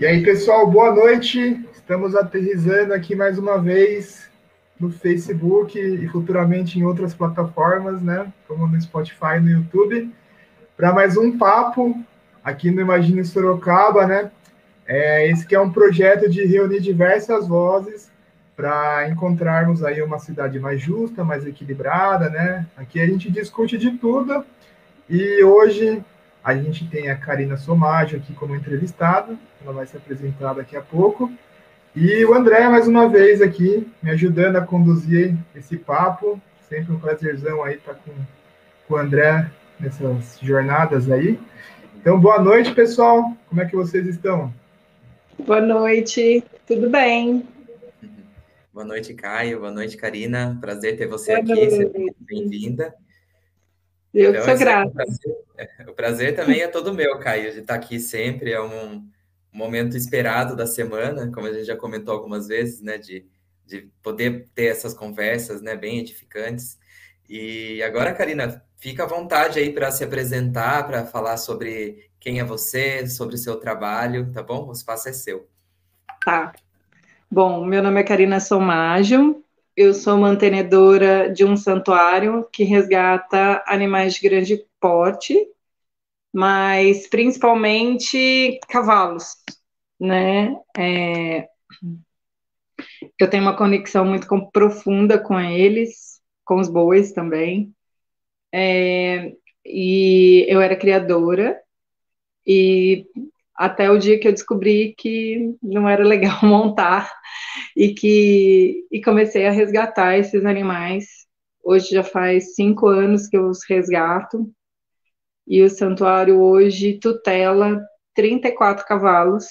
E aí, pessoal, boa noite. Estamos aterrizando aqui mais uma vez no Facebook e futuramente em outras plataformas, né? Como no Spotify e no YouTube, para mais um papo aqui no Imagine Sorocaba, né? É, esse que é um projeto de reunir diversas vozes para encontrarmos aí uma cidade mais justa, mais equilibrada, né? Aqui a gente discute de tudo e hoje a gente tem a Karina Somágio aqui como entrevistada, ela vai se apresentar daqui a pouco. E o André, mais uma vez aqui, me ajudando a conduzir esse papo. Sempre um prazerzão aí estar com, com o André nessas jornadas aí. Então, boa noite, pessoal. Como é que vocês estão? Boa noite, tudo bem? Boa noite, Caio. Boa noite, Karina. Prazer ter você boa aqui. Seja bem-vinda. Eu então, sou grata. É um prazer, o prazer também é todo meu, Caio, de estar aqui sempre. É um momento esperado da semana, como a gente já comentou algumas vezes, né? De, de poder ter essas conversas, né? Bem edificantes. E agora, Karina, fica à vontade aí para se apresentar, para falar sobre quem é você, sobre o seu trabalho, tá bom? O espaço é seu. Tá. Bom, meu nome é Karina Somágio, eu sou mantenedora de um santuário que resgata animais de grande porte, mas principalmente cavalos, né? É, eu tenho uma conexão muito profunda com eles, com os bois também. É, e eu era criadora, e até o dia que eu descobri que não era legal montar e que e comecei a resgatar esses animais. Hoje já faz cinco anos que eu os resgato e o santuário hoje tutela 34 cavalos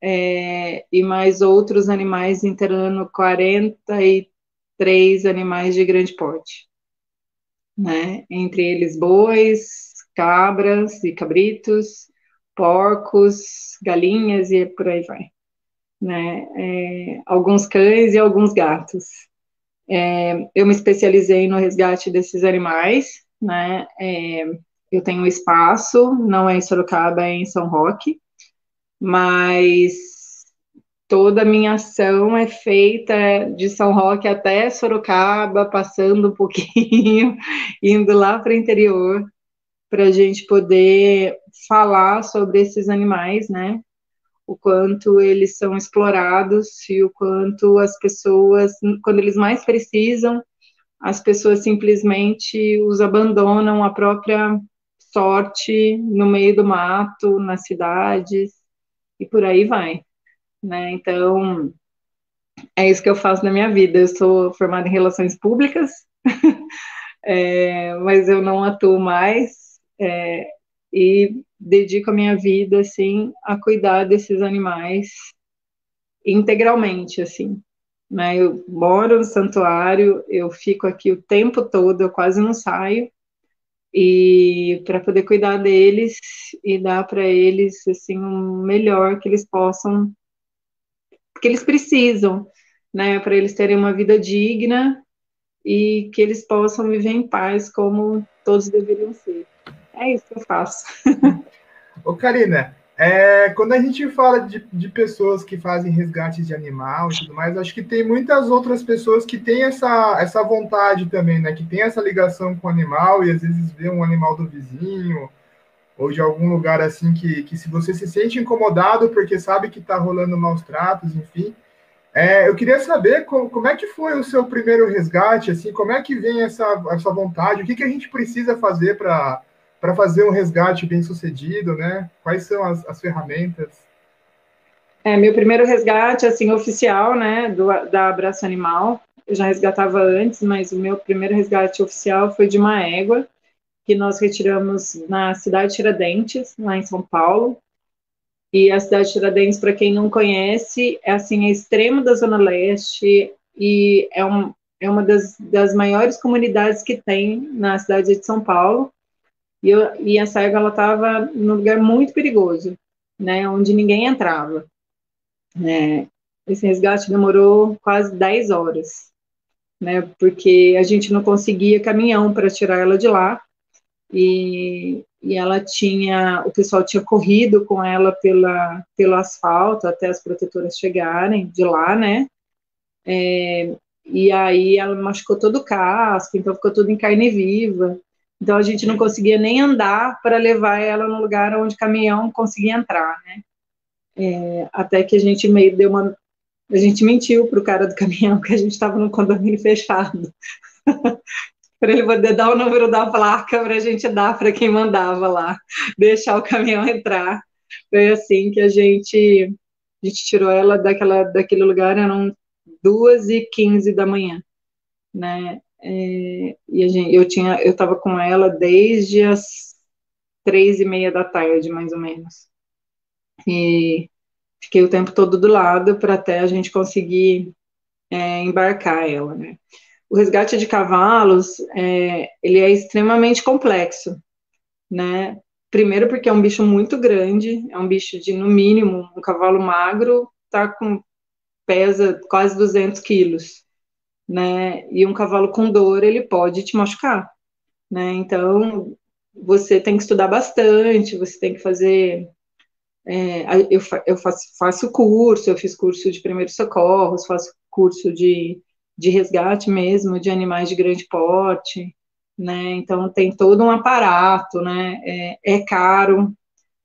é, e mais outros animais inteirando 43 animais de grande porte, né? Entre eles bois, cabras e cabritos, porcos, galinhas e por aí vai. Né? É, alguns cães e alguns gatos. É, eu me especializei no resgate desses animais, né? É, eu tenho um espaço, não é em Sorocaba, é em São Roque, mas toda a minha ação é feita de São Roque até Sorocaba, passando um pouquinho, indo lá para o interior, para a gente poder falar sobre esses animais, né? O quanto eles são explorados e o quanto as pessoas, quando eles mais precisam, as pessoas simplesmente os abandonam à própria sorte no meio do mato, nas cidades e por aí vai, né? Então, é isso que eu faço na minha vida. Eu sou formada em relações públicas, é, mas eu não atuo mais é, e dedico a minha vida, assim, a cuidar desses animais integralmente, assim. Né? Eu moro no santuário, eu fico aqui o tempo todo, eu quase não saio, e para poder cuidar deles e dar para eles assim o melhor que eles possam, que eles precisam, né, para eles terem uma vida digna e que eles possam viver em paz como todos deveriam ser. É isso que eu faço. Ô, Karina, é, quando a gente fala de, de pessoas que fazem resgates de animal e tudo mais, acho que tem muitas outras pessoas que têm essa, essa vontade também, né? Que tem essa ligação com o animal e às vezes vê um animal do vizinho ou de algum lugar assim que, que se você se sente incomodado porque sabe que está rolando maus tratos, enfim. É, eu queria saber como, como, é que foi o seu primeiro resgate, assim, como é que vem essa, essa vontade, o que, que a gente precisa fazer para para fazer um resgate bem sucedido, né? Quais são as, as ferramentas? É, meu primeiro resgate, assim, oficial, né, do, da Abraço Animal, eu já resgatava antes, mas o meu primeiro resgate oficial foi de uma égua, que nós retiramos na cidade de Tiradentes, lá em São Paulo, e a cidade de Tiradentes, para quem não conhece, é assim, é extremo da Zona Leste, e é, um, é uma das, das maiores comunidades que tem na cidade de São Paulo, e, eu, e a cega ela estava num lugar muito perigoso, né, onde ninguém entrava. É, esse resgate demorou quase 10 horas, né, porque a gente não conseguia caminhão para tirar ela de lá, e, e ela tinha, o pessoal tinha corrido com ela pela, pelo asfalto até as protetoras chegarem de lá, né? É, e aí ela machucou todo o casco, então ficou tudo em carne viva. Então a gente não conseguia nem andar para levar ela no lugar onde caminhão conseguia entrar, né? É, até que a gente meio deu uma. A gente mentiu para o cara do caminhão que a gente estava no condomínio fechado. para ele poder dar o número da placa para a gente dar para quem mandava lá, deixar o caminhão entrar. Foi assim que a gente, a gente tirou ela daquela, daquele lugar, eram duas e quinze da manhã, né? É, e gente, eu tinha, eu estava com ela desde as três e meia da tarde, mais ou menos. E fiquei o tempo todo do lado para até a gente conseguir é, embarcar ela, né? o resgate de cavalos, é, ele é extremamente complexo, né? Primeiro porque é um bicho muito grande, é um bicho de, no mínimo, um cavalo magro tá com, pesa quase 200 quilos, né? E um cavalo com dor, ele pode te machucar, né? Então, você tem que estudar bastante, você tem que fazer... É, eu, eu faço, faço curso, eu fiz curso de primeiros socorros, faço curso de de resgate mesmo de animais de grande porte, né? Então tem todo um aparato, né? É, é caro,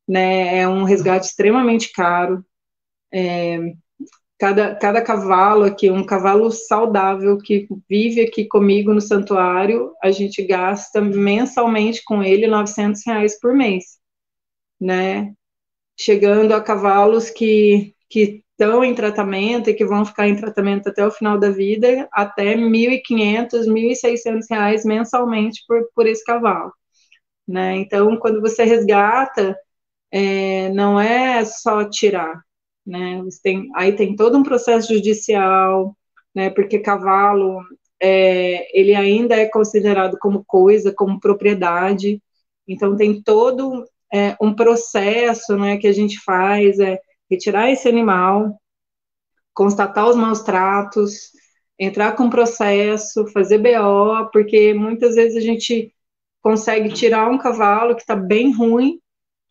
né? É um resgate extremamente caro. É, cada, cada cavalo aqui, um cavalo saudável que vive aqui comigo no santuário, a gente gasta mensalmente com ele 900 reais por mês, né? Chegando a cavalos que, que estão em tratamento e que vão ficar em tratamento até o final da vida, até R$ 1.500, 1.600 reais mensalmente por, por esse cavalo. Né? Então, quando você resgata, é, não é só tirar, né? Tem, aí tem todo um processo judicial, né? Porque cavalo, é, ele ainda é considerado como coisa, como propriedade. Então tem todo é, um processo, né? Que a gente faz, é, retirar esse animal, constatar os maus tratos, entrar com processo, fazer BO, porque muitas vezes a gente consegue tirar um cavalo que está bem ruim,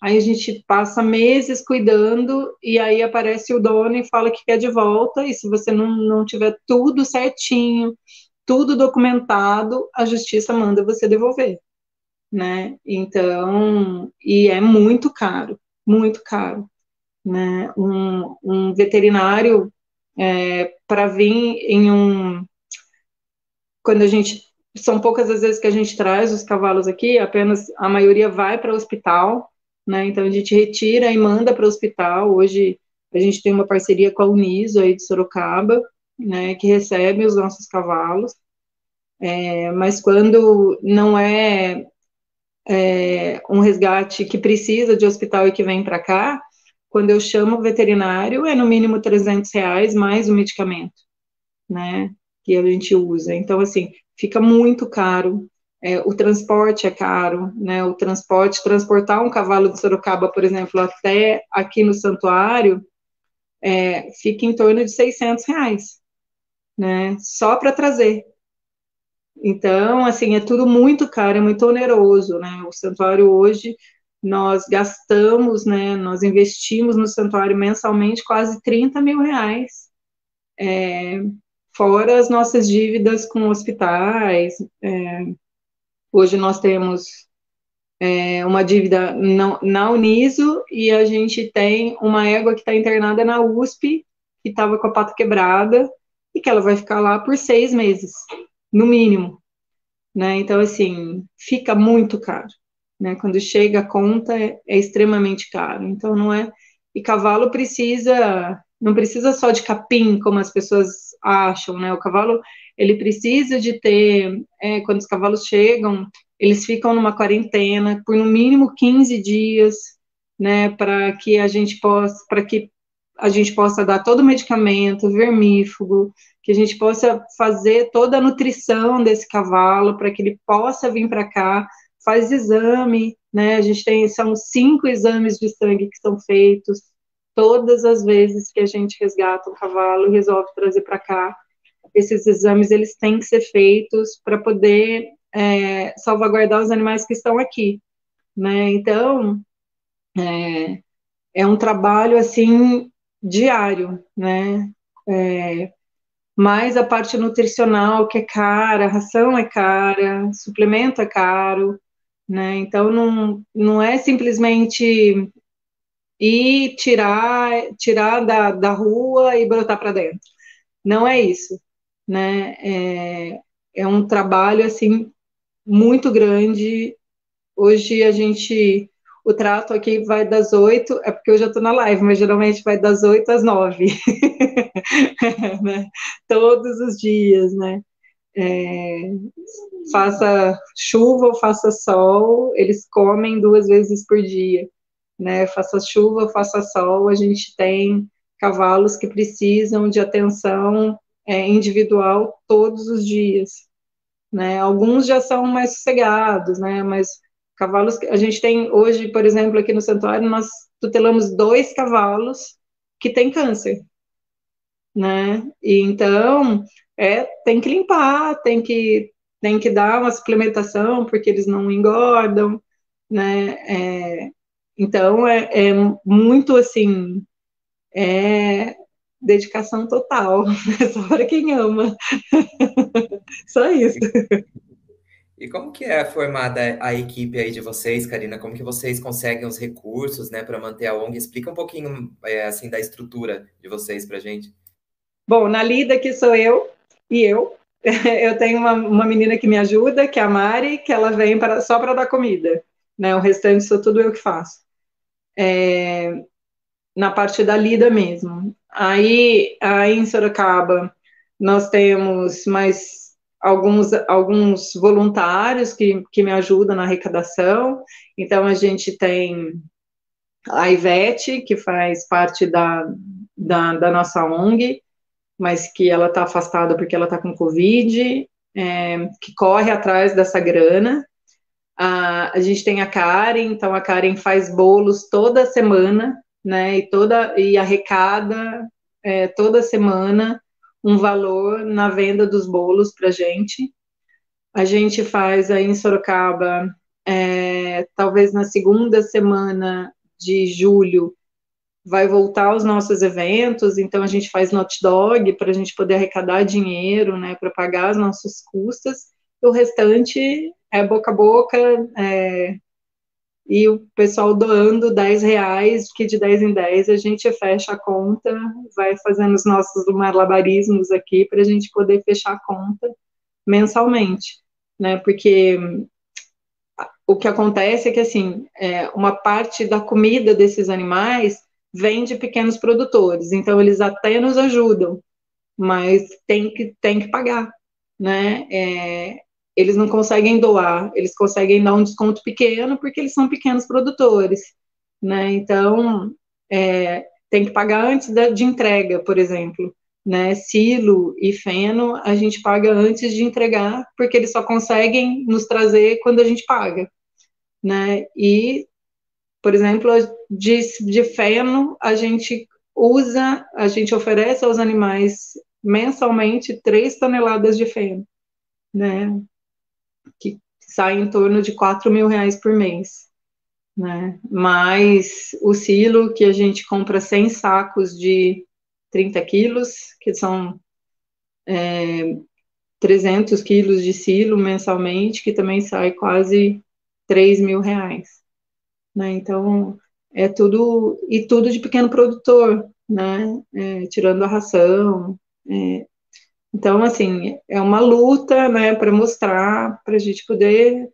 aí a gente passa meses cuidando, e aí aparece o dono e fala que quer de volta, e se você não, não tiver tudo certinho, tudo documentado, a justiça manda você devolver, né? Então, e é muito caro, muito caro né, um, um veterinário é, para vir em um. Quando a gente. São poucas as vezes que a gente traz os cavalos aqui, apenas a maioria vai para o hospital, né? Então a gente retira e manda para o hospital. Hoje a gente tem uma parceria com a Uniso aí de Sorocaba, né? Que recebe os nossos cavalos. É, mas quando não é, é, um resgate que precisa de hospital e que vem para cá, quando eu chamo o veterinário, é no mínimo 300 reais mais o medicamento, né, que a gente usa. Então, assim, fica muito caro, é, o transporte é caro, né, o transporte, transportar um cavalo de Sorocaba, por exemplo, até aqui no santuário, é, fica em torno de 600 reais, né, só para trazer. Então, assim, é tudo muito caro, é muito oneroso, né, o santuário hoje nós gastamos, né, nós investimos no santuário mensalmente quase 30 mil reais, é, fora as nossas dívidas com hospitais. É, hoje nós temos é, uma dívida na, Uniso e a gente tem uma égua que está internada na USP, que estava com a pata quebrada, e que ela vai ficar lá por seis meses, no mínimo. Né? Então, assim, fica muito caro né? Quando chega a conta é, é extremamente caro. Então não é e cavalo precisa não precisa só de capim como as pessoas acham, né? O cavalo ele precisa de ter é, quando os cavalos chegam eles ficam numa quarentena por no mínimo 15 dias, né? Para que a gente possa para que a gente possa dar todo o medicamento vermífugo, que a gente possa fazer toda a nutrição desse cavalo para que ele possa vir para cá faz exame, né? A gente tem, são cinco exames de sangue que são feitos todas as vezes que a gente resgata um cavalo e resolve trazer para cá. Esses exames, eles têm que ser feitos para poder é, salvaguardar os animais que estão aqui, né? Então, é, é um trabalho, assim, diário, né? É, mais a parte nutricional, que é cara, ração é cara, suplemento é caro, né? Então, não, não é simplesmente ir tirar, tirar da, da rua e brotar para dentro. Não é isso, né? É, é um trabalho, assim, muito grande. Hoje a gente o trato aqui vai das oito, é porque eu já estou na live, mas geralmente vai das oito às nove, né? Todos os dias, né? É, faça chuva ou faça sol, eles comem duas vezes por dia, né? Faça chuva faça sol, a gente tem cavalos que precisam de atenção é, individual todos os dias, né? Alguns já são mais sossegados, né? Mas Cavalos, a gente tem hoje, por exemplo, aqui no santuário, nós tutelamos dois cavalos que têm câncer, né? E então, é, tem que limpar, tem que, tem que dar uma suplementação, porque eles não engordam, né? É, então, é, é, muito, assim, é dedicação total, só para quem ama. Só isso. E como que é formada a equipe aí de vocês, Karina? Como que vocês conseguem os recursos, né, para manter a ONG? Explica um pouquinho, é, assim, da estrutura de vocês para gente. Bom, na lida que sou eu e eu. Eu tenho uma, uma menina que me ajuda, que é a Mari, que ela vem para, só para dar comida. Né? O restante sou tudo eu que faço. É, na parte da lida mesmo. Aí, aí em Sorocaba, nós temos mais alguns, alguns voluntários que, que me ajudam na arrecadação. Então, a gente tem a Ivete, que faz parte da, da, da nossa ONG, mas que ela está afastada porque ela está com Covid, é, que corre atrás dessa grana. A, a gente tem a Karen, então a Karen faz bolos toda semana, né, e toda e arrecada é, toda semana um valor na venda dos bolos para gente. A gente faz aí em Sorocaba, é, talvez na segunda semana de julho, vai voltar os nossos eventos, então a gente faz not dog para a gente poder arrecadar dinheiro, né, para pagar as nossas custas. O restante é boca a boca, é, e o pessoal doando 10 reais, que de 10 em 10 a gente fecha a conta, vai fazendo os nossos malabarismos aqui para a gente poder fechar a conta mensalmente, né? Porque o que acontece é que, assim, é, uma parte da comida desses animais vem de pequenos produtores, então eles até nos ajudam, mas tem que, tem que pagar, né? É, eles não conseguem doar, eles conseguem dar um desconto pequeno porque eles são pequenos produtores, né? Então, é, tem que pagar antes da, de entrega, por exemplo, né? Silo e feno a gente paga antes de entregar porque eles só conseguem nos trazer quando a gente paga, né? E, por exemplo, de, de feno a gente usa, a gente oferece aos animais mensalmente três toneladas de feno, né? Sai em torno de 4 mil reais por mês. Né? Mas o silo que a gente compra 100 sacos de 30 quilos, que são é, 300 quilos de silo mensalmente, que também sai quase 3 mil reais. Né? Então, é tudo, e tudo de pequeno produtor, né? É, tirando a ração, é, então, assim, é uma luta, né, para mostrar, para a gente poder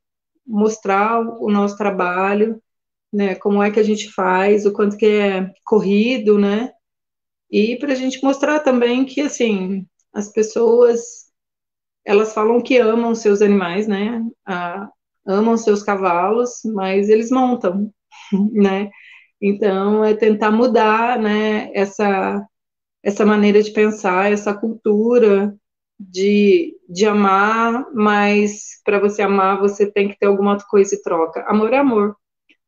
mostrar o nosso trabalho, né, como é que a gente faz, o quanto que é corrido, né, e para a gente mostrar também que, assim, as pessoas, elas falam que amam seus animais, né, a, amam seus cavalos, mas eles montam, né, então é tentar mudar, né, essa essa maneira de pensar, essa cultura de, de amar, mas para você amar você tem que ter alguma coisa e troca. Amor é amor,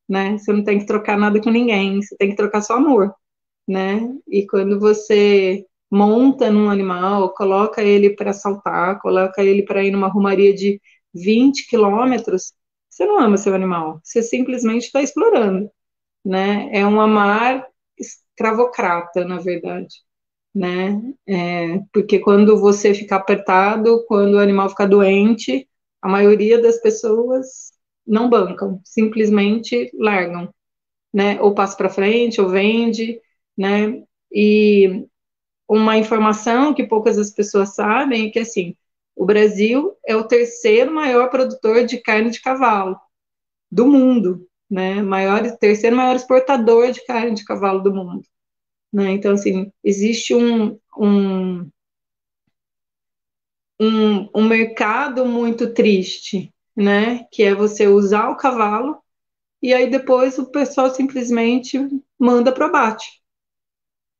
né? Você não tem que trocar nada com ninguém, você tem que trocar só amor, né? E quando você monta num animal, coloca ele para saltar, coloca ele para ir numa rumaria de 20 quilômetros, você não ama seu animal, você simplesmente está explorando, né? É um amar escravocrata, na verdade, né? É, porque quando você fica apertado, quando o animal fica doente, a maioria das pessoas não bancam, simplesmente largam, né? Ou passa para frente, ou vende, né? E uma informação que poucas as pessoas sabem é que assim, o Brasil é o terceiro maior produtor de carne de cavalo do mundo, né? Maior, terceiro maior exportador de carne de cavalo do mundo. Né? Então, assim, existe um, um, um, um mercado muito triste, né? Que é você usar o cavalo e aí depois o pessoal simplesmente manda para o abate,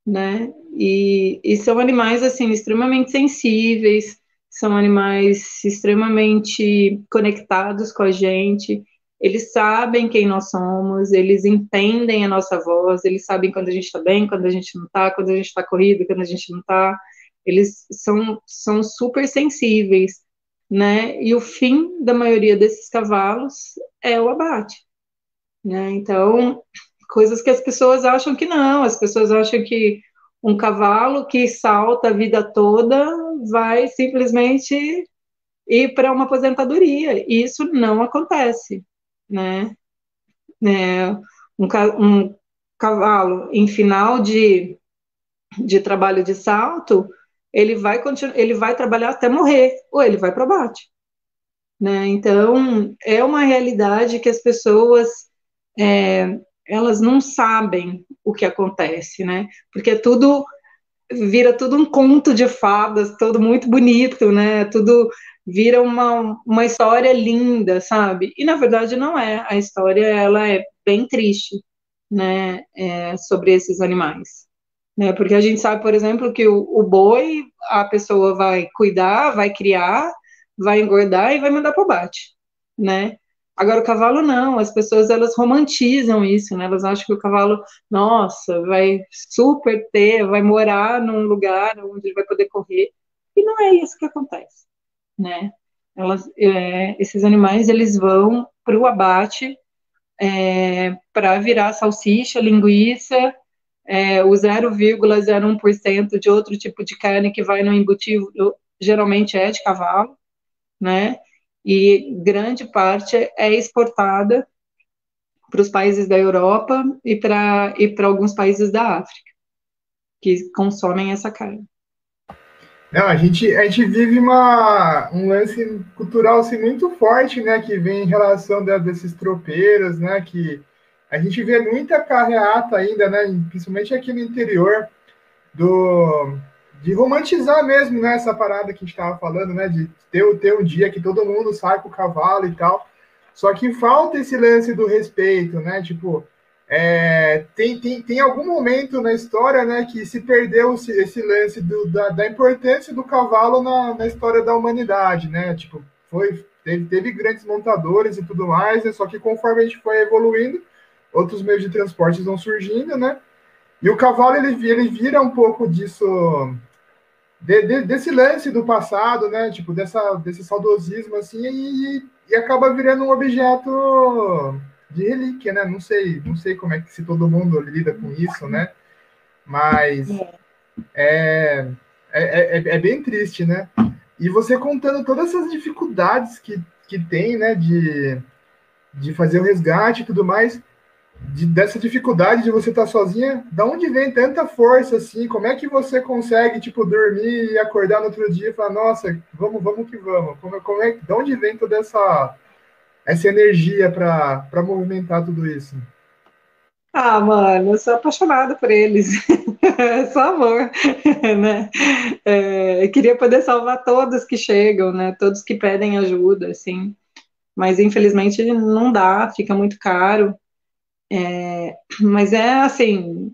né? E, e são animais assim extremamente sensíveis, são animais extremamente conectados com a gente. Eles sabem quem nós somos, eles entendem a nossa voz, eles sabem quando a gente está bem, quando a gente não está, quando a gente está corrido, quando a gente não está. Eles são, são super sensíveis, né? E o fim da maioria desses cavalos é o abate, né? Então, coisas que as pessoas acham que não, as pessoas acham que um cavalo que salta a vida toda vai simplesmente ir para uma aposentadoria. E isso não acontece, né? É, um, um, cavalo em final de, de trabalho de salto, ele vai continuar, ele vai trabalhar até morrer, ou ele vai para bate. Né? Então, é uma realidade que as pessoas é, elas não sabem o que acontece, né? Porque tudo vira tudo um conto de fadas, tudo muito bonito, né? Tudo vira uma, uma história linda, sabe? E na verdade não é. A história ela é bem triste, né? É, sobre esses animais, né? Porque a gente sabe, por exemplo, que o, o boi a pessoa vai cuidar, vai criar, vai engordar e vai mandar para o bate, né? Agora, o cavalo não, as pessoas elas romantizam isso, né? Elas acham que o cavalo, nossa, vai super ter, vai morar num lugar onde ele vai poder correr. E não é isso que acontece, né? Elas, é, esses animais, eles vão para o abate é, para virar salsicha, linguiça, é, o 0,01% de outro tipo de carne que vai no embutido, geralmente é de cavalo, né? e grande parte é exportada para os países da Europa e para e alguns países da África que consomem essa carne. Não, a gente, a gente vive uma, um lance cultural assim, muito forte, né, que vem em relação de, desses tropeiros, né, que a gente vê muita carreata ainda, né, principalmente aqui no interior, do, de romantizar mesmo, né, essa parada que a gente estava falando, né, de ter, ter um dia que todo mundo sai com o cavalo e tal. Só que falta esse lance do respeito, né, tipo, é, tem, tem, tem algum momento na história, né, que se perdeu esse, esse lance do, da, da importância do cavalo na, na história da humanidade, né, tipo, foi, teve, teve grandes montadores e tudo mais, né, só que conforme a gente foi evoluindo, outros meios de transporte vão surgindo, né, e o cavalo, ele, ele vira um pouco disso de, de, desse lance do passado, né? Tipo, dessa, desse saudosismo, assim, e, e acaba virando um objeto de relíquia, né? Não sei, não sei como é que se todo mundo lida com isso, né? Mas é, é, é, é bem triste, né? E você contando todas essas dificuldades que, que tem, né? De, de fazer o resgate e tudo mais de, dessa dificuldade de você estar tá sozinha, da onde vem tanta força assim? Como é que você consegue tipo dormir e acordar no outro dia e falar, nossa, vamos, vamos que vamos? Como, como é, de onde vem toda essa essa energia para movimentar tudo isso? Ah, mano, eu sou apaixonada por eles. Só amor, né? É, queria poder salvar todos que chegam, né? Todos que pedem ajuda, assim. Mas infelizmente não dá, fica muito caro. É, mas é assim,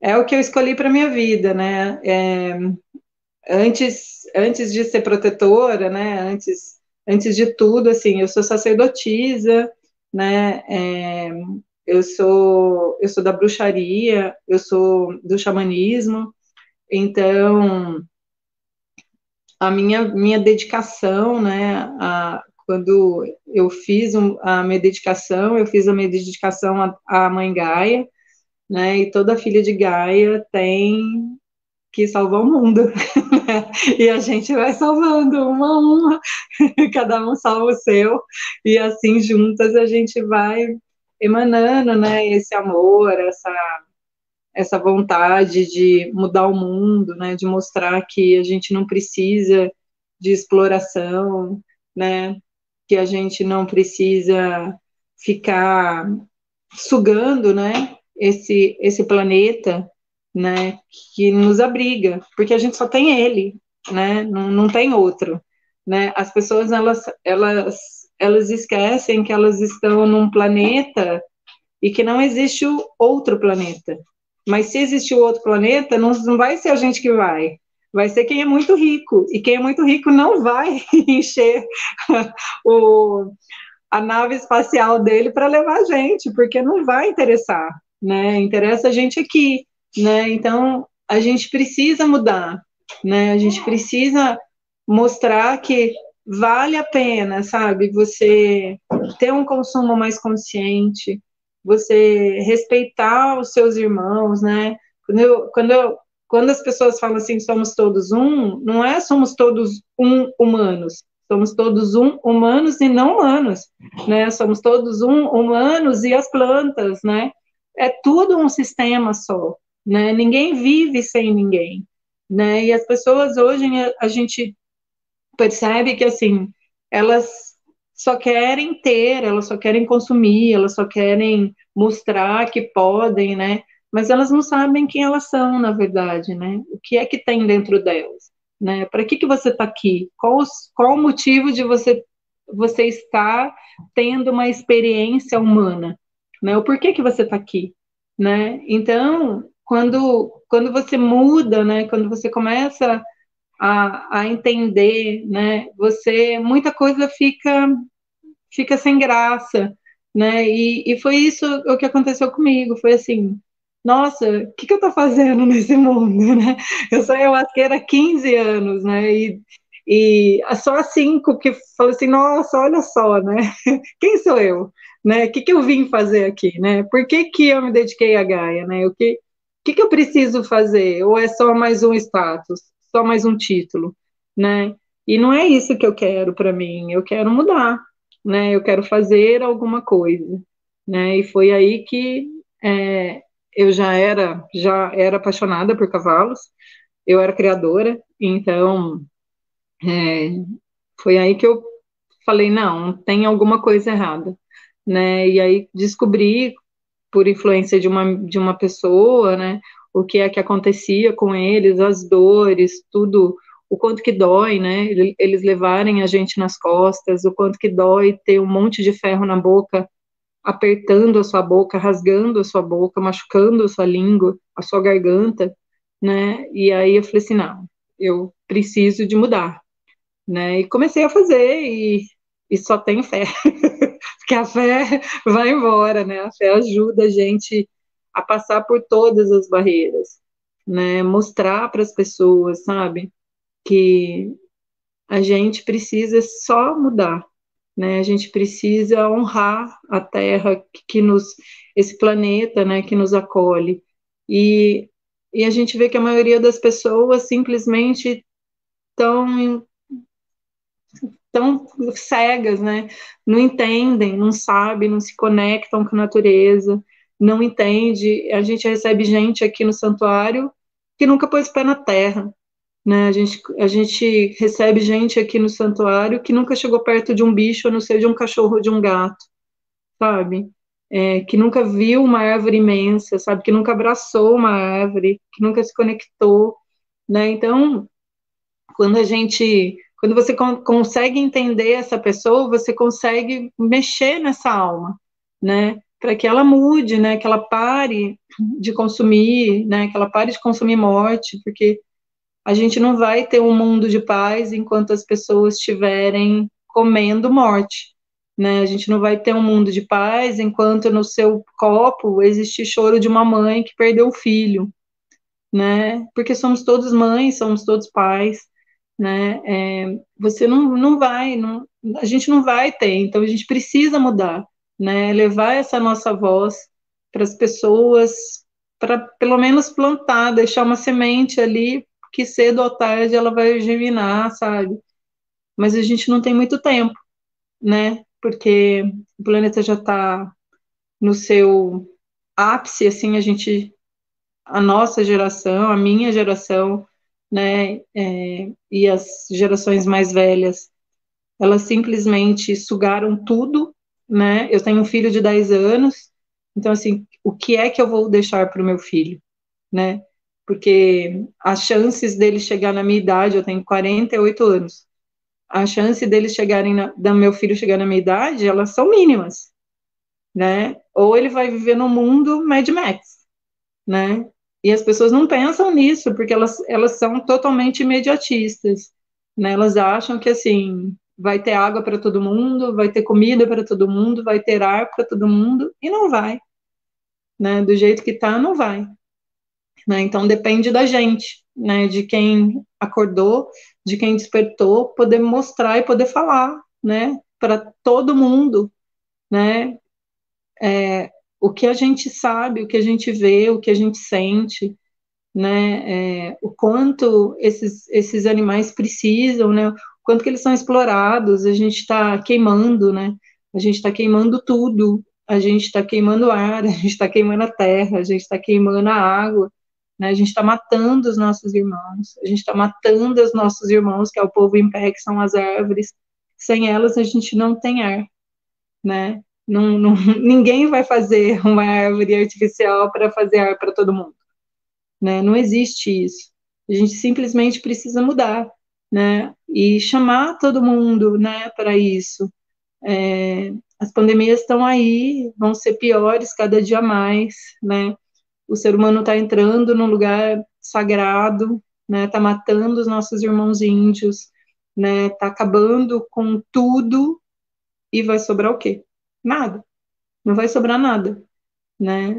é o que eu escolhi para minha vida, né? É, antes, antes de ser protetora, né? Antes, antes de tudo, assim, eu sou sacerdotisa, né? É, eu sou, eu sou da bruxaria, eu sou do xamanismo, então a minha, minha dedicação, né, a, quando eu fiz a minha dedicação, eu fiz a minha dedicação à, à mãe Gaia, né, e toda filha de Gaia tem que salvar o mundo, e a gente vai salvando uma a uma, cada um salva o seu, e assim juntas a gente vai emanando, né, esse amor, essa essa vontade de mudar o mundo, né, de mostrar que a gente não precisa de exploração, né, que a gente não precisa ficar sugando, né, esse esse planeta, né, que nos abriga, porque a gente só tem ele, né, não, não tem outro, né, as pessoas elas elas elas esquecem que elas estão num planeta e que não existe outro planeta, mas se existir outro planeta, não, não vai ser a gente que vai. Vai ser quem é muito rico. E quem é muito rico não vai encher o, a nave espacial dele para levar a gente, porque não vai interessar. Né? Interessa a gente aqui. Né? Então, a gente precisa mudar. Né? A gente precisa mostrar que vale a pena, sabe? Você ter um consumo mais consciente, você respeitar os seus irmãos, né? Quando, eu, quando, eu, quando as pessoas falam assim, somos todos um, não é somos todos um humanos, somos todos um humanos e não humanos, né? Somos todos um humanos e as plantas, né? É tudo um sistema só, né? Ninguém vive sem ninguém, né? E as pessoas hoje a gente percebe que assim elas só querem ter, elas só querem consumir, elas só querem mostrar que podem, né? Mas elas não sabem quem elas são, na verdade, né? O que é que tem dentro delas, né? Para que que você está aqui? Qual, qual o motivo de você você estar tendo uma experiência humana, né? O porquê que você está aqui, né? Então, quando quando você muda, né? Quando você começa a, a entender, né? Você muita coisa fica fica sem graça, né? E, e foi isso o que aconteceu comigo. Foi assim, nossa, o que, que eu tô fazendo nesse mundo, né? Eu sou eu era 15 anos, né? E, e só cinco que falou assim, nossa, olha só, né? Quem sou eu? Né? O que, que eu vim fazer aqui, né? Por que, que eu me dediquei a Gaia, né? O que, que, que eu preciso fazer? Ou é só mais um status? só mais um título, né? E não é isso que eu quero para mim, eu quero mudar, né? Eu quero fazer alguma coisa, né? E foi aí que é, eu já era, já era apaixonada por cavalos, eu era criadora, então é, foi aí que eu falei, não, tem alguma coisa errada, né? E aí descobri, por influência de uma, de uma pessoa, né, o que é que acontecia com eles, as dores, tudo, o quanto que dói, né? Eles levarem a gente nas costas, o quanto que dói ter um monte de ferro na boca, apertando a sua boca, rasgando a sua boca, machucando a sua língua, a sua garganta, né? E aí eu falei assim, não, eu preciso de mudar, né? E comecei a fazer e, e só tenho fé, porque a fé vai embora, né? A fé ajuda a gente a passar por todas as barreiras, né? Mostrar para as pessoas, sabe, que a gente precisa só mudar, né? A gente precisa honrar a Terra que nos, esse planeta, né, que nos acolhe. E, e a gente vê que a maioria das pessoas simplesmente estão tão cegas, né? Não entendem, não sabem, não se conectam com a natureza não entende. A gente recebe gente aqui no santuário que nunca pôs pé na terra. Né? A, gente, a gente recebe gente aqui no santuário que nunca chegou perto de um bicho, a não ser de um cachorro ou de um gato, sabe? É, que nunca viu uma árvore imensa, sabe? Que nunca abraçou uma árvore, que nunca se conectou, né? Então, quando a gente, quando você con consegue entender essa pessoa, você consegue mexer nessa alma, né? para que ela mude, né, que ela pare de consumir, né, que ela pare de consumir morte, porque a gente não vai ter um mundo de paz enquanto as pessoas estiverem comendo morte, né? A gente não vai ter um mundo de paz enquanto no seu copo existe choro de uma mãe que perdeu um filho, né? Porque somos todos mães, somos todos pais, né? É, você não, não vai, não, a gente não vai ter, então a gente precisa mudar, né? Levar essa nossa voz para as pessoas, para pelo menos plantar, deixar uma semente ali, que cedo ou tarde ela vai germinar, sabe? Mas a gente não tem muito tempo, né? Porque o planeta já está no seu ápice, assim, a gente, a nossa geração, a minha geração, né, é, e as gerações mais velhas, elas simplesmente sugaram tudo, né, eu tenho um filho de 10 anos, então, assim, o que é que eu vou deixar para o meu filho, né, porque as chances dele chegar na minha idade, eu tenho 48 anos, a chance deles chegarem, na, da meu filho chegar na minha idade, elas são mínimas, né, ou ele vai viver no mundo Mad Max, né, e as pessoas não pensam nisso, porque elas, elas são totalmente imediatistas. Né? Elas acham que, assim, vai ter água para todo mundo, vai ter comida para todo mundo, vai ter ar para todo mundo, e não vai. Né? Do jeito que está, não vai. Né? Então, depende da gente, né? de quem acordou, de quem despertou, poder mostrar e poder falar né? para todo mundo. Né? É, o que a gente sabe, o que a gente vê, o que a gente sente, né, é, o quanto esses, esses animais precisam, né, o quanto que eles são explorados, a gente está queimando, né, a gente está queimando tudo, a gente está queimando o ar, a gente está queimando a terra, a gente está queimando a água, né, a gente está matando os nossos irmãos, a gente está matando os nossos irmãos, que é o povo em pé, que são as árvores, sem elas a gente não tem ar, né, não, não, ninguém vai fazer uma árvore artificial para fazer ar para todo mundo. Né? Não existe isso. A gente simplesmente precisa mudar, né? E chamar todo mundo, né, para isso. É, as pandemias estão aí, vão ser piores cada dia mais, né? O ser humano está entrando num lugar sagrado, né? Está matando os nossos irmãos índios, né? Está acabando com tudo e vai sobrar o quê? Nada. Não vai sobrar nada, né?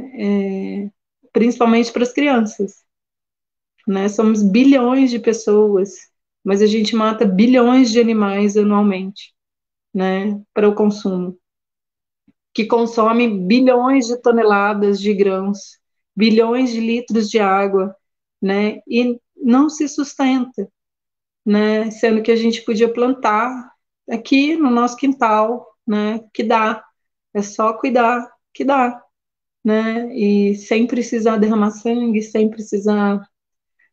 É, principalmente para as crianças. Né? Somos bilhões de pessoas, mas a gente mata bilhões de animais anualmente, né? Para o consumo. Que consome bilhões de toneladas de grãos, bilhões de litros de água, né? E não se sustenta, né? Sendo que a gente podia plantar aqui no nosso quintal, né? Que dá, é só cuidar que dá, né? E sem precisar derramar sangue, sem precisar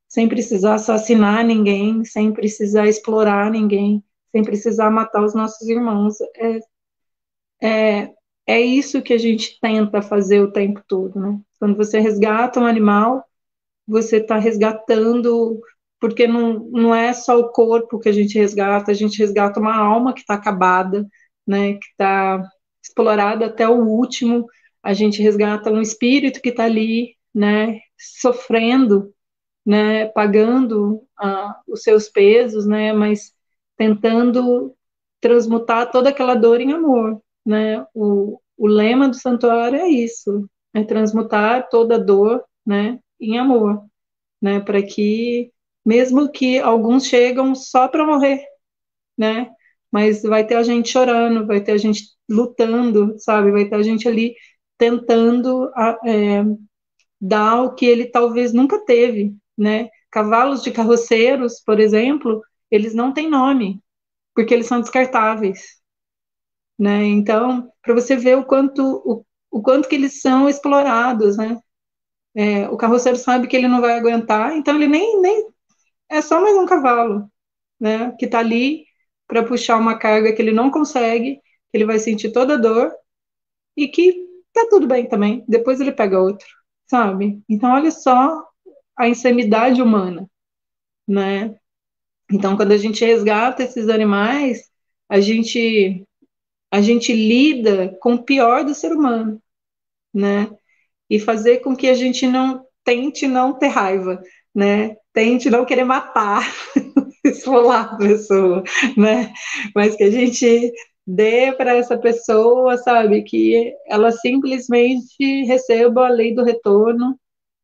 sem precisar assassinar ninguém, sem precisar explorar ninguém, sem precisar matar os nossos irmãos. É, é, é isso que a gente tenta fazer o tempo todo, né? Quando você resgata um animal, você está resgatando, porque não, não é só o corpo que a gente resgata, a gente resgata uma alma que está acabada, né? Que está explorado até o último, a gente resgata um espírito que está ali, né, sofrendo, né, pagando uh, os seus pesos, né, mas tentando transmutar toda aquela dor em amor, né, o, o lema do santuário é isso, é transmutar toda dor, né, em amor, né, para que, mesmo que alguns chegam só para morrer, né, mas vai ter a gente chorando, vai ter a gente lutando, sabe? Vai ter a gente ali tentando é, dar o que ele talvez nunca teve, né? Cavalos de carroceiros, por exemplo, eles não têm nome, porque eles são descartáveis, né? Então, para você ver o quanto o, o quanto que eles são explorados, né? É, o carroceiro sabe que ele não vai aguentar, então ele nem, nem é só mais um cavalo, né? Que está ali para puxar uma carga que ele não consegue, ele vai sentir toda a dor e que tá tudo bem também. Depois ele pega outro, sabe? Então olha só a insanidade humana, né? Então quando a gente resgata esses animais, a gente a gente lida com o pior do ser humano, né? E fazer com que a gente não tente não ter raiva, né? Tente não querer matar, esfolar a pessoa, né? Mas que a gente dê para essa pessoa, sabe, que ela simplesmente receba a lei do retorno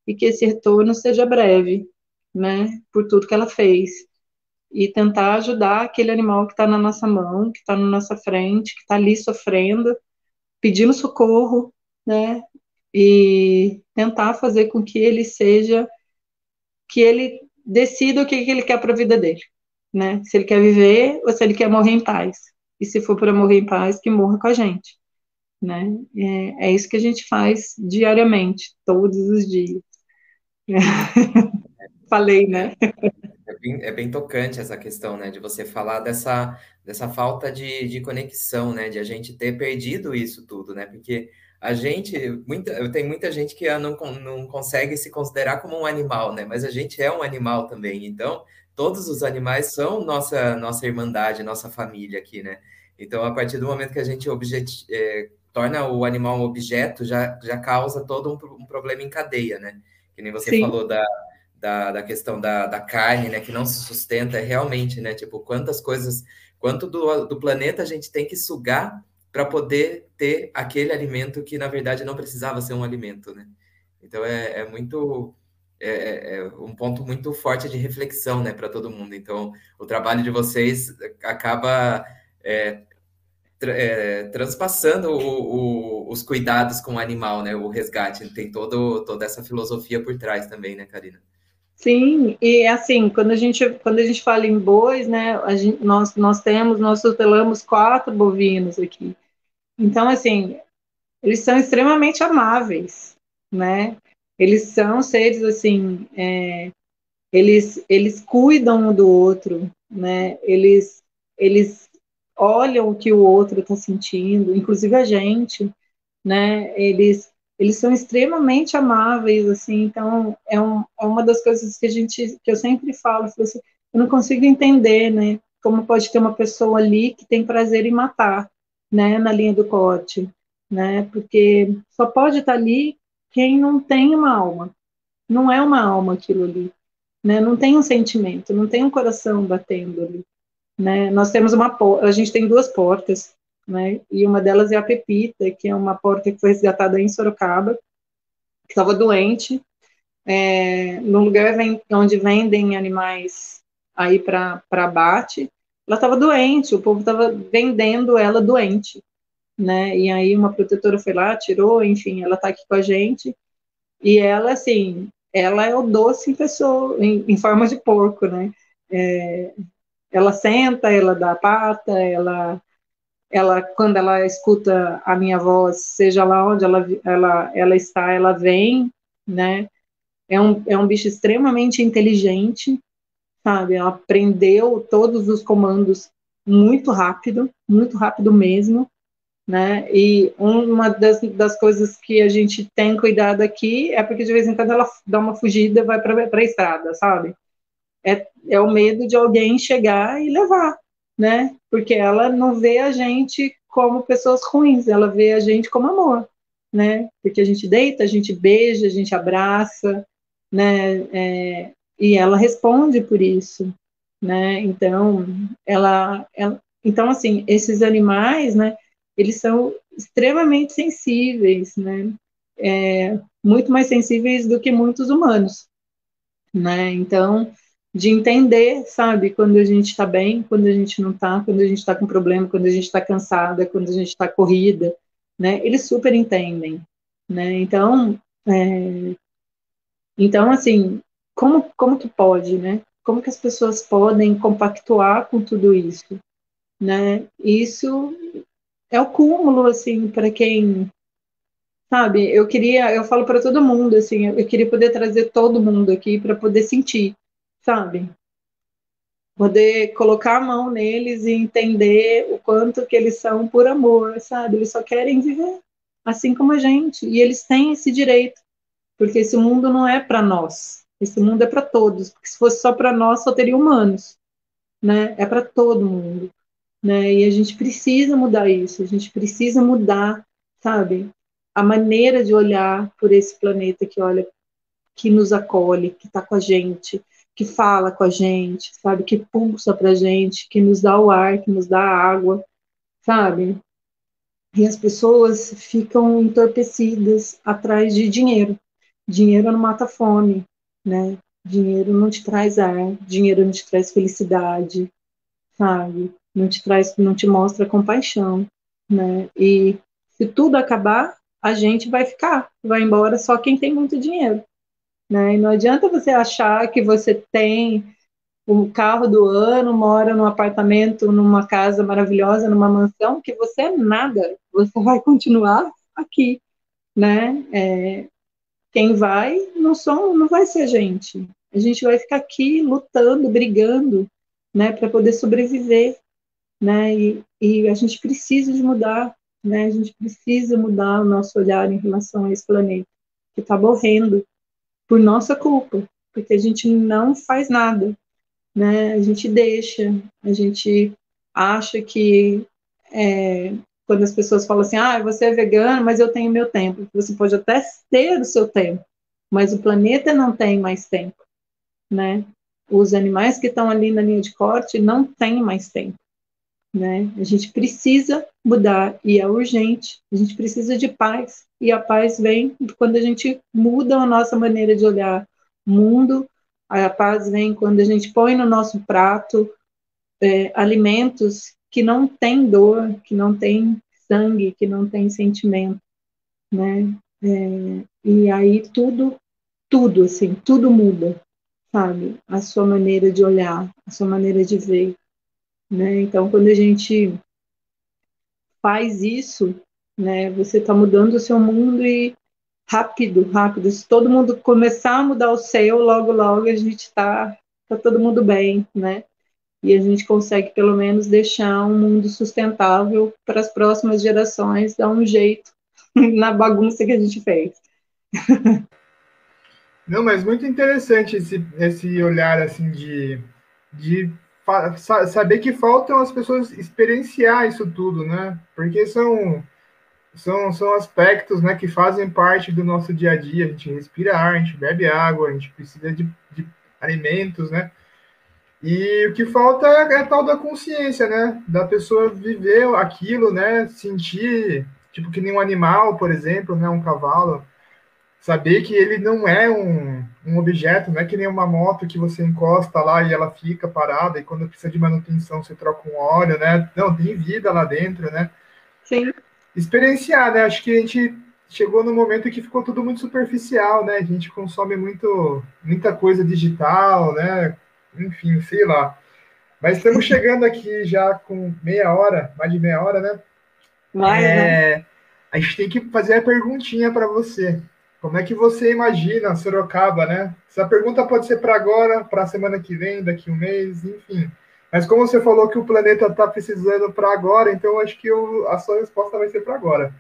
e que esse retorno seja breve, né? Por tudo que ela fez. e tentar ajudar aquele animal que está na nossa mão, que está na nossa frente, que está ali sofrendo, pedindo socorro, né? E tentar fazer com que ele seja, que ele decida o que, ele quer para a vida dele, né? Se ele quer viver ou se ele quer morrer em paz. E se for para morrer em paz, que morra com a gente, né? É, é isso que a gente faz diariamente, todos os dias. Falei, né? É bem, é bem, tocante essa questão, né, de você falar dessa, dessa falta de, de conexão, né, de a gente ter perdido isso tudo, né, porque a gente, muita, tem muita gente que não, não consegue se considerar como um animal, né, mas a gente é um animal também, então todos os animais são nossa, nossa irmandade, nossa família aqui, né, então a partir do momento que a gente objet, é, torna o animal um objeto, já, já causa todo um, um problema em cadeia, né, que nem você Sim. falou da da, da questão da, da carne, né, que não se sustenta, realmente, né, tipo, quantas coisas, quanto do, do planeta a gente tem que sugar para poder ter aquele alimento que, na verdade, não precisava ser um alimento, né? Então, é, é muito, é, é, é um ponto muito forte de reflexão, né, para todo mundo. Então, o trabalho de vocês acaba é, tra é, transpassando o, o, os cuidados com o animal, né, o resgate. Tem todo, toda essa filosofia por trás também, né, Karina? Sim, e assim, quando a gente, quando a gente fala em bois, né, gente, nós, nós temos, nós tutelamos quatro bovinos aqui. Então, assim, eles são extremamente amáveis, né? Eles são seres, assim, é, eles, eles cuidam um do outro, né? Eles, eles olham o que o outro está sentindo, inclusive a gente, né? Eles eles são extremamente amáveis, assim, então é, um, é uma das coisas que a gente, que eu sempre falo, assim, eu não consigo entender, né, como pode ter uma pessoa ali que tem prazer em matar, né, na linha do corte, né, porque só pode estar ali quem não tem uma alma, não é uma alma aquilo ali, né, não tem um sentimento, não tem um coração batendo ali, né, nós temos uma, a gente tem duas portas, né? E uma delas é a Pepita, que é uma porca que foi resgatada em Sorocaba, que estava doente, é, no lugar onde vendem animais aí para abate, ela estava doente, o povo estava vendendo ela doente, né? E aí uma protetora foi lá, tirou, enfim, ela está aqui com a gente, e ela, assim, ela é o doce em pessoa, em, em forma de porco, né? É, ela senta, ela dá pata, ela ela quando ela escuta a minha voz, seja lá onde ela, ela, ela está, ela vem, né? É um, é um bicho extremamente inteligente, sabe? Ela aprendeu todos os comandos muito rápido, muito rápido mesmo, né? E uma das, das coisas que a gente tem cuidado aqui é porque de vez em quando ela dá uma fugida vai para a estrada, sabe? É, é o medo de alguém chegar e levar, né? Porque ela não vê a gente como pessoas ruins, ela vê a gente como amor, né? Porque a gente deita, a gente beija, a gente abraça, né? É, e ela responde por isso, né? Então, ela, ela, então assim, esses animais, né? Eles são extremamente sensíveis, né? É, muito mais sensíveis do que muitos humanos, né? Então, de entender, sabe, quando a gente está bem, quando a gente não está, quando a gente está com problema, quando a gente está cansada, quando a gente está corrida, né? Eles super entendem, né? Então, é, então assim, como como que pode, né? Como que as pessoas podem compactuar com tudo isso, né? Isso é o cúmulo, assim, para quem sabe. Eu queria, eu falo para todo mundo, assim, eu queria poder trazer todo mundo aqui para poder sentir sabe? Poder colocar a mão neles e entender o quanto que eles são por amor, sabe? Eles só querem viver, assim como a gente, e eles têm esse direito, porque esse mundo não é para nós, esse mundo é para todos, porque se fosse só para nós, só teria humanos, né? É para todo mundo, né? E a gente precisa mudar isso, a gente precisa mudar, sabe? A maneira de olhar por esse planeta que olha, que nos acolhe, que está com a gente, que fala com a gente, sabe, que pulsa pra gente, que nos dá o ar, que nos dá a água, sabe? E as pessoas ficam entorpecidas atrás de dinheiro. Dinheiro não mata fome, né? Dinheiro não te traz ar, dinheiro não te traz felicidade, sabe? Não te traz, não te mostra compaixão, né? E se tudo acabar, a gente vai ficar, vai embora só quem tem muito dinheiro, né? E não adianta você achar que você tem o carro do ano, mora num apartamento, numa casa maravilhosa, numa mansão, que você é nada, você vai continuar aqui, né? É, quem vai não são, não vai ser a gente. A gente vai ficar aqui lutando, brigando, né, para poder sobreviver, né? E, e a gente precisa de mudar, né? A gente precisa mudar o nosso olhar em relação a esse planeta que está morrendo por nossa culpa, porque a gente não faz nada, né? A gente deixa, a gente acha que é, quando as pessoas falam assim, ah, você é vegano, mas eu tenho meu tempo. Você pode até ter o seu tempo, mas o planeta não tem mais tempo, né? Os animais que estão ali na linha de corte não têm mais tempo, né? A gente precisa mudar e é urgente. A gente precisa de paz e a paz vem quando a gente muda a nossa maneira de olhar o mundo. A paz vem quando a gente põe no nosso prato é, alimentos que não tem dor, que não tem sangue, que não tem sentimento, né? É, e aí tudo, tudo, assim, tudo muda, sabe? A sua maneira de olhar, a sua maneira de ver, né? Então, quando a gente faz isso, né? Você está mudando o seu mundo e rápido, rápido. Se todo mundo começar a mudar o seu, logo, logo a gente está tá todo mundo bem, né? e a gente consegue pelo menos deixar um mundo sustentável para as próximas gerações, dar um jeito na bagunça que a gente fez. Não, mas muito interessante esse, esse olhar assim de, de saber que faltam as pessoas experienciar isso tudo, né? Porque são, são, são aspectos né, que fazem parte do nosso dia a dia. A gente respira ar, a gente bebe água, a gente precisa de, de alimentos, né? E o que falta é a tal da consciência, né? Da pessoa viver aquilo, né? Sentir, tipo, que nem um animal, por exemplo, né? Um cavalo. Saber que ele não é um, um objeto, não é que nem uma moto que você encosta lá e ela fica parada e quando precisa de manutenção você troca um óleo, né? Não, tem vida lá dentro, né? Sim. Experienciar, né? Acho que a gente chegou no momento que ficou tudo muito superficial, né? A gente consome muito, muita coisa digital, né? enfim, sei lá. Mas estamos chegando aqui já com meia hora, mais de meia hora, né? Mais, é, né? A gente tem que fazer a perguntinha para você. Como é que você imagina Sorocaba, né? Essa pergunta pode ser para agora, para a semana que vem, daqui um mês, enfim. Mas como você falou que o planeta está precisando para agora, então acho que eu, a sua resposta vai ser para agora.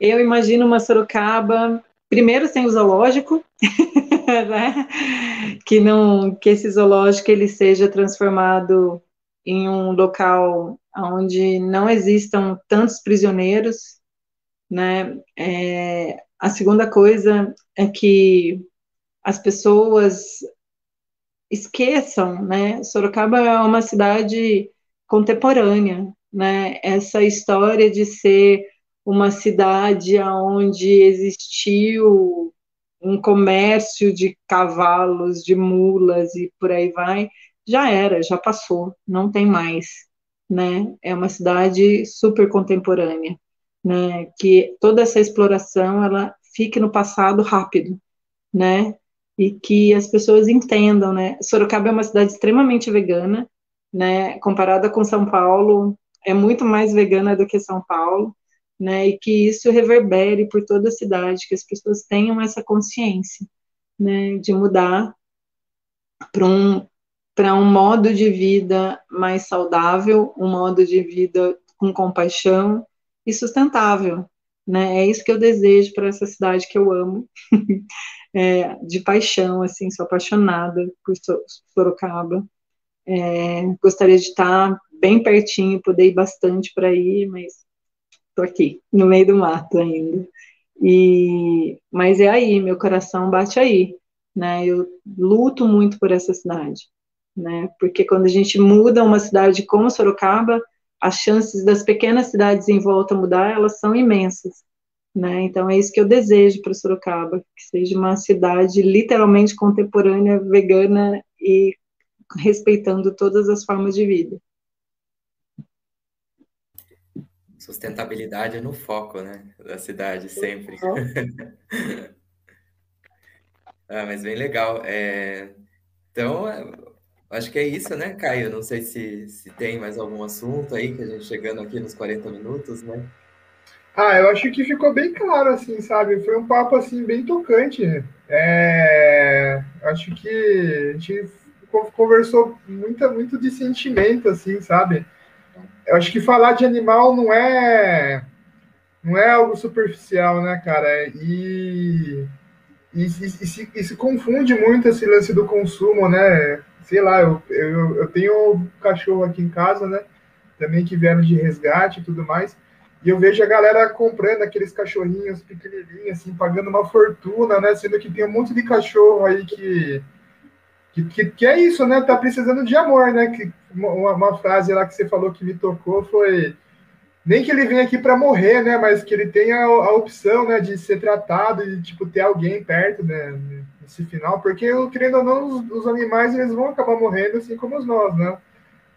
Eu imagino uma Sorocaba, primeiro sem o zoológico, né? Que não, que esse zoológico ele seja transformado em um local onde não existam tantos prisioneiros, né? É, a segunda coisa é que as pessoas esqueçam, né? Sorocaba é uma cidade contemporânea, né? Essa história de ser uma cidade onde existiu um comércio de cavalos, de mulas e por aí vai, já era, já passou, não tem mais, né? É uma cidade super contemporânea, né? Que toda essa exploração ela fique no passado rápido, né? E que as pessoas entendam, né? Sorocaba é uma cidade extremamente vegana, né? Comparada com São Paulo, é muito mais vegana do que São Paulo né, e que isso reverbere por toda a cidade, que as pessoas tenham essa consciência, né, de mudar para um para um modo de vida mais saudável, um modo de vida com compaixão e sustentável, né? É isso que eu desejo para essa cidade que eu amo, é, de paixão, assim, sou apaixonada por Sorocaba. É, gostaria de estar bem pertinho, poder ir bastante para ir, mas Estou aqui, no meio do mato ainda. E, mas é aí, meu coração bate aí, né? Eu luto muito por essa cidade, né? Porque quando a gente muda uma cidade como Sorocaba, as chances das pequenas cidades em volta mudar, elas são imensas, Né? Então, é isso que eu desejo para Sorocaba, que seja uma cidade literalmente contemporânea, vegana e respeitando todas as formas de vida. Sustentabilidade é no foco, né, da cidade, sempre. ah, mas bem legal. É... Então, acho que é isso, né, Caio? Não sei se, se tem mais algum assunto aí, que a gente chegando aqui nos 40 minutos, né? Ah, eu acho que ficou bem claro, assim, sabe? Foi um papo, assim, bem tocante. É... Acho que a gente conversou muito, muito de sentimento, assim, sabe? Eu acho que falar de animal não é não é algo superficial, né, cara? E, e, e, e, se, e se confunde muito esse lance do consumo, né? Sei lá, eu, eu, eu tenho um cachorro aqui em casa, né? Também que vieram de resgate e tudo mais. E eu vejo a galera comprando aqueles cachorrinhos pequenininhos, assim, pagando uma fortuna, né? Sendo que tem um monte de cachorro aí que, que, que, que é isso, né? Tá precisando de amor, né? Que, uma, uma, frase lá que você falou que me tocou foi nem que ele venha aqui para morrer, né? Mas que ele tenha a, opção, né? De ser tratado e, tipo, ter alguém perto, né? Nesse final. Porque, querendo ou não, os, os animais, eles vão acabar morrendo, assim como nós, né?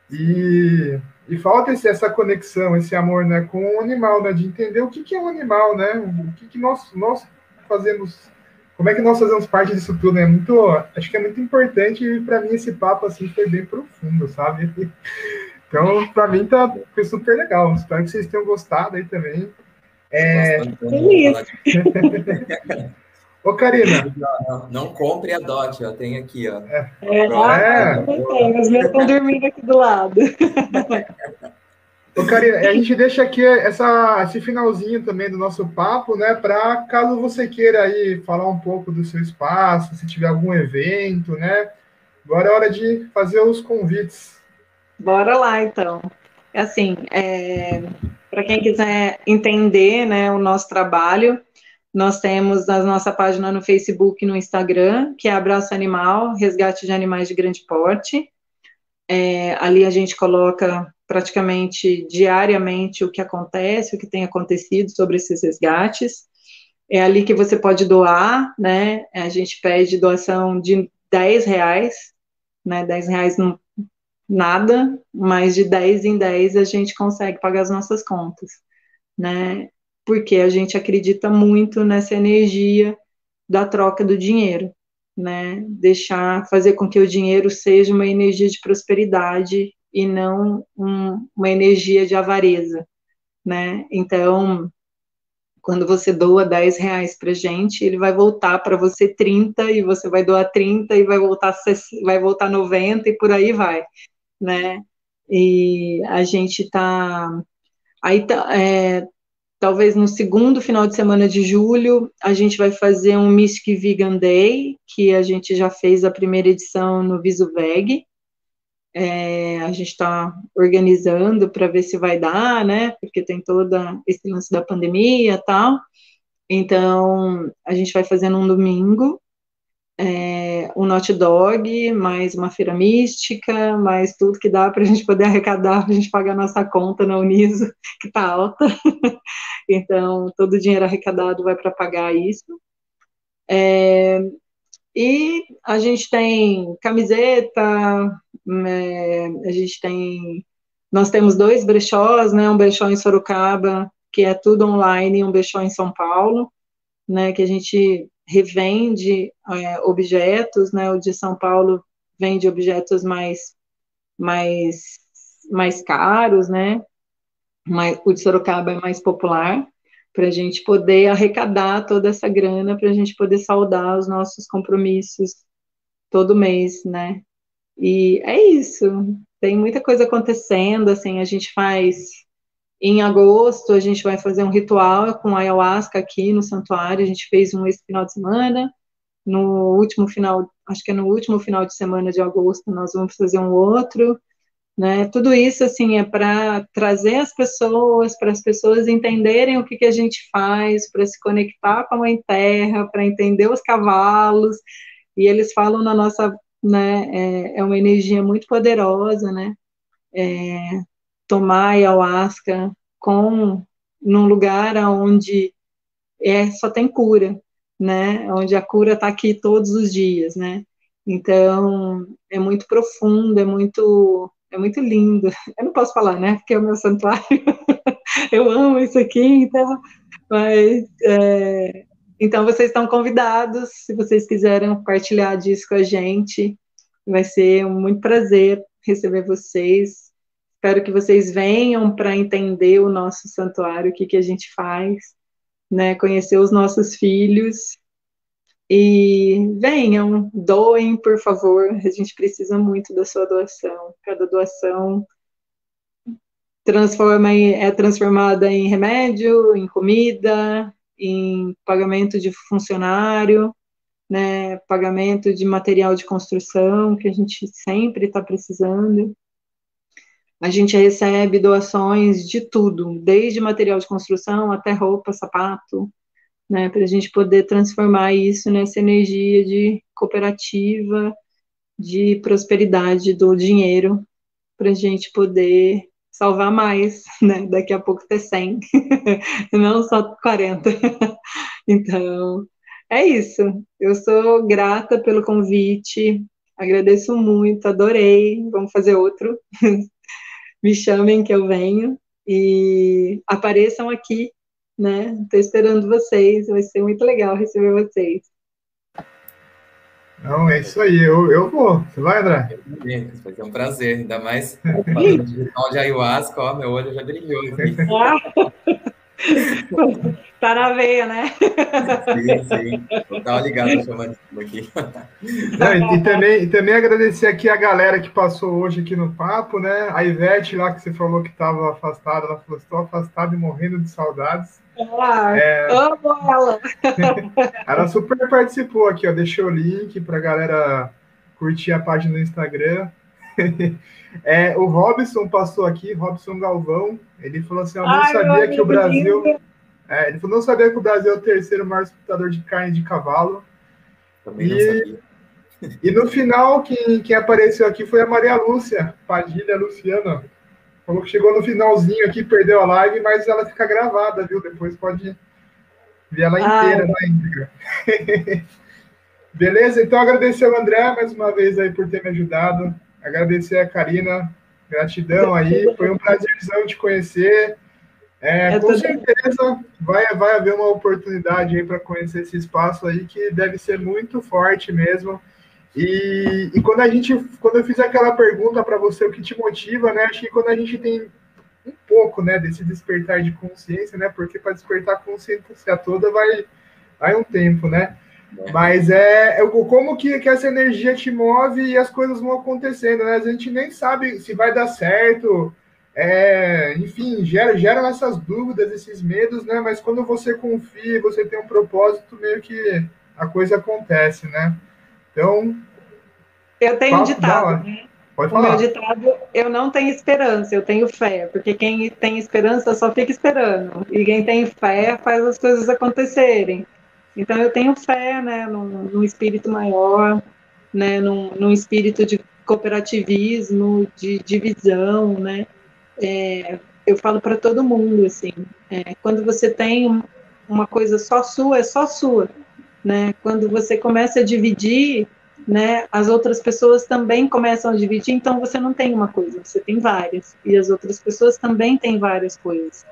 E e falta esse, essa conexão, esse amor né, com o animal, né, de entender o que, que é um animal, né, o que, que nós, nós fazemos, como é que nós fazemos parte disso tudo. É muito, acho que é muito importante e para mim esse papo assim foi bem profundo, sabe? Então, para mim tá, foi super legal. Espero que vocês tenham gostado aí também. É... Ô, Karina. Não, não, compre a DOT, ó. Tem aqui, ó. É. É, ah, é. Os meus estão dormindo aqui do lado. Ô, Karina, a gente deixa aqui essa, esse finalzinho também do nosso papo, né? Para caso você queira aí falar um pouco do seu espaço, se tiver algum evento, né? Agora é hora de fazer os convites. Bora lá, então. Assim, é, para quem quiser entender né, o nosso trabalho, nós temos a nossa página no Facebook e no Instagram, que é Abraço Animal, Resgate de Animais de Grande Porte. É, ali a gente coloca praticamente diariamente o que acontece, o que tem acontecido sobre esses resgates. É ali que você pode doar, né? A gente pede doação de 10 reais, né? 10 reais não nada, mas de 10 em 10 a gente consegue pagar as nossas contas, né? porque a gente acredita muito nessa energia da troca do dinheiro, né? Deixar, fazer com que o dinheiro seja uma energia de prosperidade e não um, uma energia de avareza, né? Então, quando você doa 10 reais para gente, ele vai voltar para você 30 e você vai doar 30 e vai voltar, vai voltar 90 e por aí vai, né? E a gente está aí tá, é, talvez no segundo final de semana de julho, a gente vai fazer um Mystic Vegan Day, que a gente já fez a primeira edição no VisuVeg. É, a gente está organizando para ver se vai dar, né? Porque tem toda esse lance da pandemia e tal. Então, a gente vai fazer num domingo, é, um not dog, mais uma feira mística, mais tudo que dá para a gente poder arrecadar, para a gente pagar nossa conta na Uniso, que está alta. então, todo o dinheiro arrecadado vai para pagar isso. É, e a gente tem camiseta, é, a gente tem. Nós temos dois brechós, né? Um brechó em Sorocaba, que é tudo online, e um brechó em São Paulo, né? Que a gente revende é, objetos, né? O de São Paulo vende objetos mais mais mais caros, né? Mas o de Sorocaba é mais popular para a gente poder arrecadar toda essa grana para a gente poder saldar os nossos compromissos todo mês, né? E é isso. Tem muita coisa acontecendo, assim, a gente faz em agosto, a gente vai fazer um ritual com ayahuasca aqui no santuário. A gente fez um esse final de semana. No último final, acho que é no último final de semana de agosto, nós vamos fazer um outro. Né? Tudo isso assim é para trazer as pessoas, para as pessoas entenderem o que, que a gente faz, para se conectar com a Mãe Terra, para entender os cavalos. E eles falam na nossa, né? É, é uma energia muito poderosa, né? É, tomar ayahuasca com num lugar onde é só tem cura, né? Onde a cura está aqui todos os dias, né? Então é muito profundo, é muito é muito lindo. Eu não posso falar, né? Porque é o meu santuário. Eu amo isso aqui, então. Mas é, então vocês estão convidados, se vocês quiserem partilhar disso com a gente, vai ser um muito prazer receber vocês. Espero que vocês venham para entender o nosso santuário, o que, que a gente faz, né? Conhecer os nossos filhos. E venham, doem, por favor. A gente precisa muito da sua doação. Cada doação transforma em, é transformada em remédio, em comida, em pagamento de funcionário, né, pagamento de material de construção, que a gente sempre está precisando. A gente recebe doações de tudo, desde material de construção até roupa, sapato, né, para a gente poder transformar isso nessa energia de cooperativa, de prosperidade do dinheiro, para a gente poder salvar mais, né? Daqui a pouco ter 100, não só 40. então, é isso. Eu sou grata pelo convite, agradeço muito, adorei. Vamos fazer outro. Me chamem que eu venho e apareçam aqui, né? Estou esperando vocês, vai ser muito legal receber vocês. Não, é isso aí, eu, eu vou. Você vai, André? Vai ser um prazer, ainda mais o de ayahuasca, ó, meu olho já brilhou. Aqui. tá na veia, né? Sim, sim. Eu tava ligado chamando aqui. Não, e, e, também, e também agradecer aqui a galera que passou hoje aqui no papo, né? A Ivete lá que você falou que estava afastada, ela falou, estou afastada e morrendo de saudades. Ah, é... amo ela. ela super participou aqui, ó. Deixei o link para a galera curtir a página do Instagram. É, o Robson passou aqui, Robson Galvão, ele falou assim: Eu não Ai, sabia que o Brasil. É, ele falou, não sabia que o Brasil é o terceiro maior exportador de carne de cavalo. Também e, não sabia. E no final, quem, quem apareceu aqui foi a Maria Lúcia, Padilha Luciana. Falou que chegou no finalzinho aqui, perdeu a live, mas ela fica gravada, viu? Depois pode ver ela inteira na íntegra. Beleza? Então agradecer ao André mais uma vez aí por ter me ajudado. Agradecer a Karina, gratidão aí. Foi um prazerzão te conhecer. É, com certeza vai, vai haver uma oportunidade aí para conhecer esse espaço aí que deve ser muito forte mesmo. E, e quando a gente, quando eu fiz aquela pergunta para você, o que te motiva, né? Acho que quando a gente tem um pouco, né, desse despertar de consciência, né? Porque para despertar a consciência toda vai, vai um tempo, né? Mas é, é como que, que essa energia te move e as coisas vão acontecendo, né? A gente nem sabe se vai dar certo, é, enfim, gera, geram essas dúvidas, esses medos, né? Mas quando você confia, você tem um propósito, meio que a coisa acontece, né? Então. Eu tenho um ditado. Né? Pode falar. O meu ditado, eu não tenho esperança, eu tenho fé, porque quem tem esperança só fica esperando, e quem tem fé faz as coisas acontecerem. Então eu tenho fé, né, num, num espírito maior, né, num, num, espírito de cooperativismo, de divisão, né. É, eu falo para todo mundo assim, é, quando você tem uma coisa só sua, é só sua, né. Quando você começa a dividir, né, as outras pessoas também começam a dividir, então você não tem uma coisa, você tem várias, e as outras pessoas também têm várias coisas,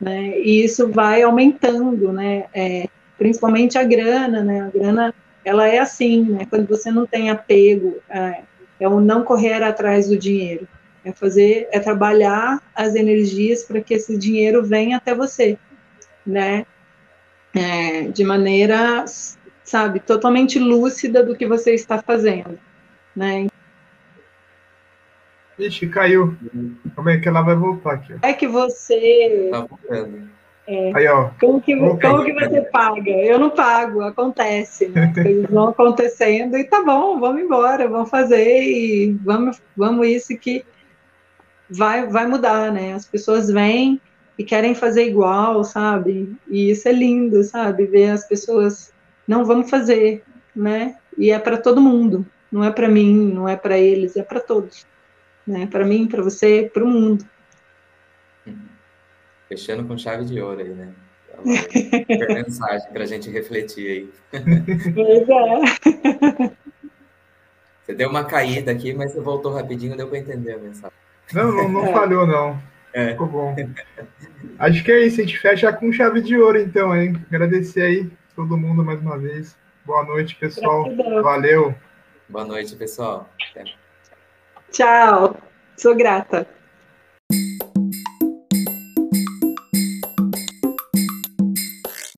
né, e isso vai aumentando, né, é, principalmente a grana, né? A grana, ela é assim, né? Quando você não tem apego, é, é o não correr atrás do dinheiro, é fazer, é trabalhar as energias para que esse dinheiro venha até você, né? É, de maneira, sabe, totalmente lúcida do que você está fazendo, né? Ixi, caiu. Como é que ela vai voltar aqui? É que você. Tá voltando é. Aí, ó. Como que, como que você paga? Eu não pago, acontece, né? Coisas vão acontecendo e tá bom, vamos embora, vamos fazer e vamos, vamos isso que vai, vai mudar, né? As pessoas vêm e querem fazer igual, sabe? E isso é lindo, sabe? Ver as pessoas, não, vamos fazer, né? E é para todo mundo, não é para mim, não é para eles, é para todos, né? Para mim, para você, para o mundo. Fechando com chave de ouro aí, né? Super mensagem para a gente refletir aí. Pois é. Você deu uma caída aqui, mas você voltou rapidinho, deu para entender a mensagem. Não, não, não é. falhou, não. É. Ficou bom. Acho que é isso, a gente fecha com chave de ouro, então, hein? Agradecer aí todo mundo mais uma vez. Boa noite, pessoal. Gratidão. Valeu. Boa noite, pessoal. Até. Tchau. Sou grata.